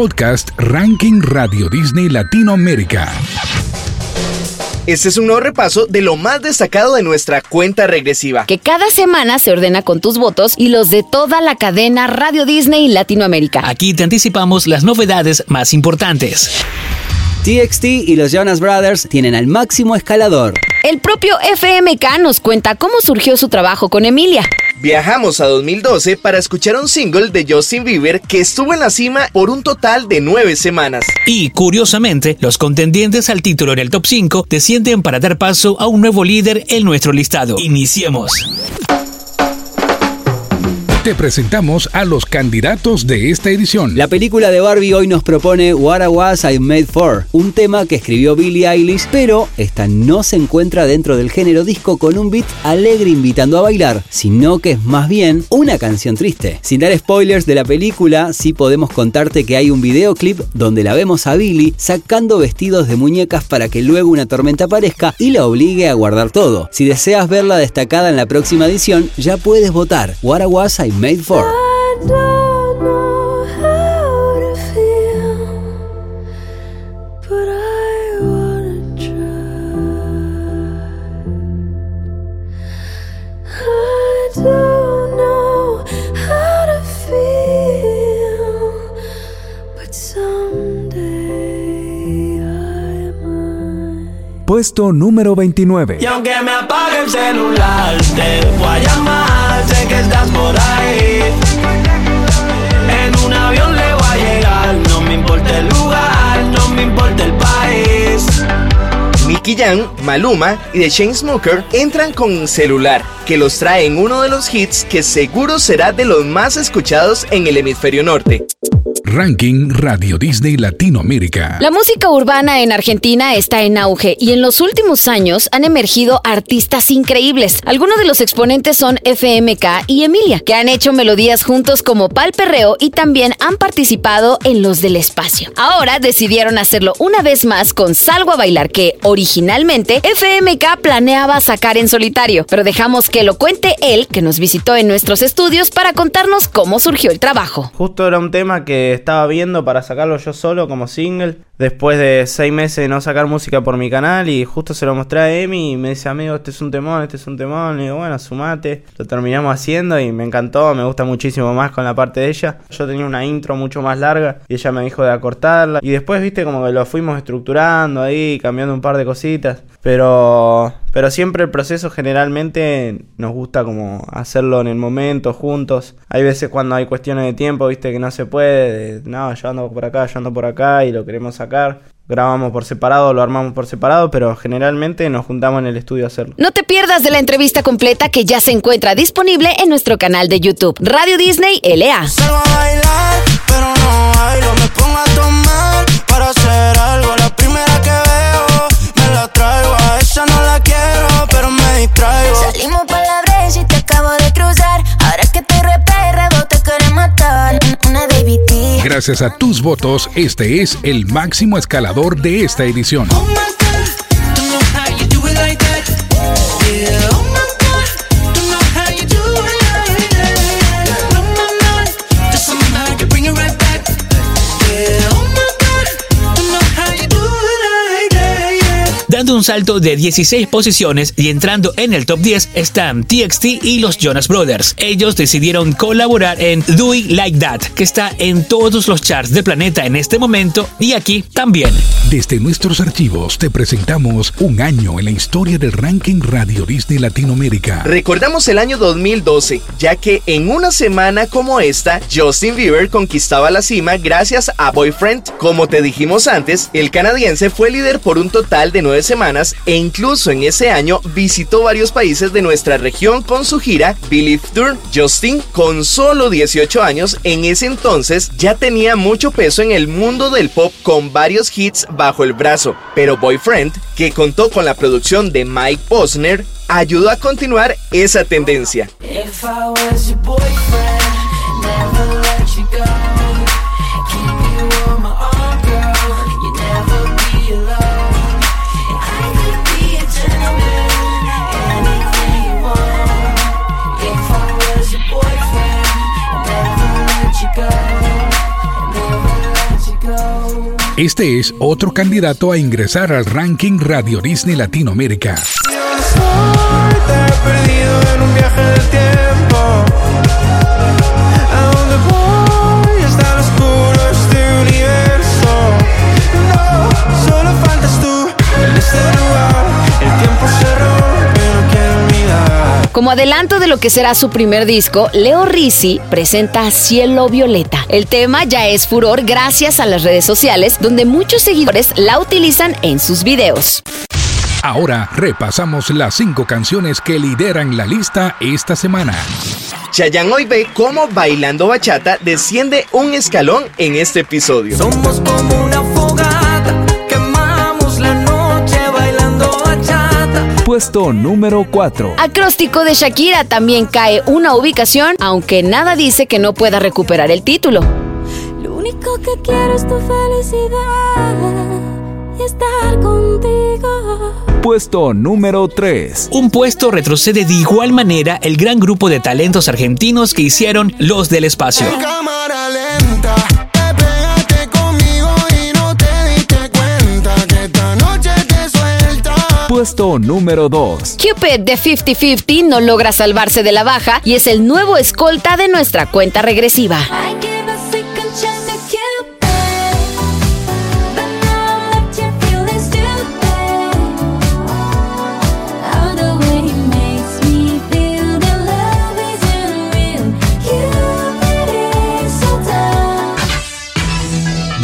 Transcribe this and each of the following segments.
podcast Ranking Radio Disney Latinoamérica. Este es un nuevo repaso de lo más destacado de nuestra cuenta regresiva. Que cada semana se ordena con tus votos y los de toda la cadena Radio Disney Latinoamérica. Aquí te anticipamos las novedades más importantes. TXT y los Jonas Brothers tienen al máximo escalador. El propio FMK nos cuenta cómo surgió su trabajo con Emilia. Viajamos a 2012 para escuchar un single de Justin Bieber que estuvo en la cima por un total de nueve semanas. Y curiosamente, los contendientes al título en el top 5 descienden para dar paso a un nuevo líder en nuestro listado. Iniciemos. Te presentamos a los candidatos de esta edición. La película de Barbie hoy nos propone What I Was I Made For, un tema que escribió Billie Eilish, pero esta no se encuentra dentro del género disco con un beat alegre invitando a bailar, sino que es más bien una canción triste. Sin dar spoilers de la película, sí podemos contarte que hay un videoclip donde la vemos a Billie sacando vestidos de muñecas para que luego una tormenta aparezca y la obligue a guardar todo. Si deseas verla destacada en la próxima edición, ya puedes votar What I Was I made for. Puesto número 29. Y aunque me apague el celular, te voy a llamar, sé que estás por ahí. En un avión le voy a llegar, no me importa el lugar, no me importa el país. Nicky Jam, Maluma y The Chainsmokers entran con Celular, que los trae en uno de los hits que seguro será de los más escuchados en el hemisferio norte. Ranking Radio Disney Latinoamérica. La música urbana en Argentina está en auge y en los últimos años han emergido artistas increíbles. Algunos de los exponentes son FMK y Emilia, que han hecho melodías juntos como Pal Perreo y también han participado en Los del Espacio. Ahora decidieron hacerlo una vez más con Salgo a Bailar, que originalmente FMK planeaba sacar en solitario, pero dejamos que lo cuente él, que nos visitó en nuestros estudios para contarnos cómo surgió el trabajo. Justo era un tema que estaba viendo para sacarlo yo solo como single. Después de seis meses de no sacar música por mi canal y justo se lo mostré a Emi y me dice, amigo, este es un temón, este es un temón. Y digo, bueno, sumate. Lo terminamos haciendo y me encantó, me gusta muchísimo más con la parte de ella. Yo tenía una intro mucho más larga y ella me dijo de acortarla. Y después, viste, como que lo fuimos estructurando ahí, cambiando un par de cositas. Pero, pero siempre el proceso generalmente nos gusta como hacerlo en el momento, juntos. Hay veces cuando hay cuestiones de tiempo, viste, que no se puede. no, yo ando por acá, yo ando por acá y lo queremos sacar. Grabamos por separado, lo armamos por separado, pero generalmente nos juntamos en el estudio a hacerlo. No te pierdas de la entrevista completa que ya se encuentra disponible en nuestro canal de YouTube, Radio Disney LA. Gracias a tus votos, este es el máximo escalador de esta edición. Dando un salto de 16 posiciones y entrando en el top 10 están TXT y los Jonas Brothers. Ellos decidieron colaborar en Do It Like That, que está en todos los charts del planeta en este momento y aquí también. Desde nuestros archivos te presentamos un año en la historia del ranking Radio Disney Latinoamérica. Recordamos el año 2012, ya que en una semana como esta, Justin Bieber conquistaba la cima gracias a Boyfriend. Como te dijimos antes, el canadiense fue líder por un total de nueve semanas e incluso en ese año visitó varios países de nuestra región con su gira Believe Tour. Justin, con solo 18 años, en ese entonces ya tenía mucho peso en el mundo del pop con varios hits bajo el brazo, pero Boyfriend, que contó con la producción de Mike Posner, ayudó a continuar esa tendencia. Este es otro candidato a ingresar al ranking Radio Disney Latinoamérica. Como adelanto de lo que será su primer disco, Leo Rizzi presenta Cielo Violeta. El tema ya es furor gracias a las redes sociales, donde muchos seguidores la utilizan en sus videos. Ahora repasamos las cinco canciones que lideran la lista esta semana. Chayanne hoy ve cómo Bailando Bachata desciende un escalón en este episodio. Somos como una fogata, Puesto número 4. Acróstico de Shakira también cae una ubicación, aunque nada dice que no pueda recuperar el título. Lo único que quiero es tu felicidad y estar contigo. Puesto número 3. Un puesto retrocede de igual manera el gran grupo de talentos argentinos que hicieron Los del Espacio. Puesto número 2. Cupid de 50-50 no logra salvarse de la baja y es el nuevo escolta de nuestra cuenta regresiva.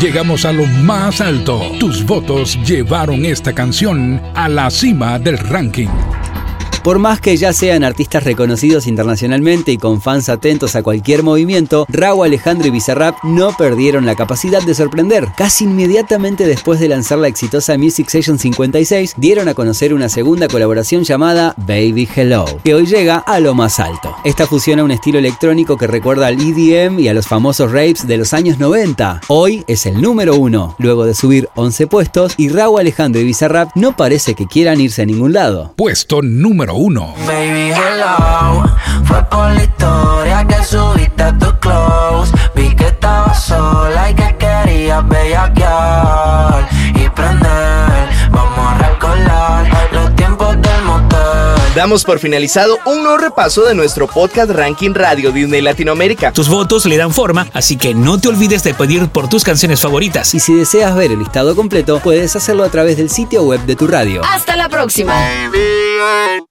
Llegamos a lo más alto. Tus votos llevaron esta canción a la cima del ranking. Por más que ya sean artistas reconocidos internacionalmente y con fans atentos a cualquier movimiento, Raúl Alejandro y Bizarrap no perdieron la capacidad de sorprender. Casi inmediatamente después de lanzar la exitosa Music Session 56, dieron a conocer una segunda colaboración llamada Baby Hello, que hoy llega a lo más alto. Esta fusiona un estilo electrónico que recuerda al EDM y a los famosos rapes de los años 90. Hoy es el número uno, luego de subir 11 puestos, y Raúl Alejandro y Bizarrap no parece que quieran irse a ningún lado. Puesto número uno. Baby, hello. Fue por la historia que subiste a tu close. Vi que estabas sola y que querías bellaquear y prender. Vamos a recordar los tiempos del motel. Damos por finalizado un nuevo repaso de nuestro podcast Ranking Radio Disney Latinoamérica. Tus votos le dan forma, así que no te olvides de pedir por tus canciones favoritas. Y si deseas ver el listado completo, puedes hacerlo a través del sitio web de tu radio. Hasta la próxima. Baby,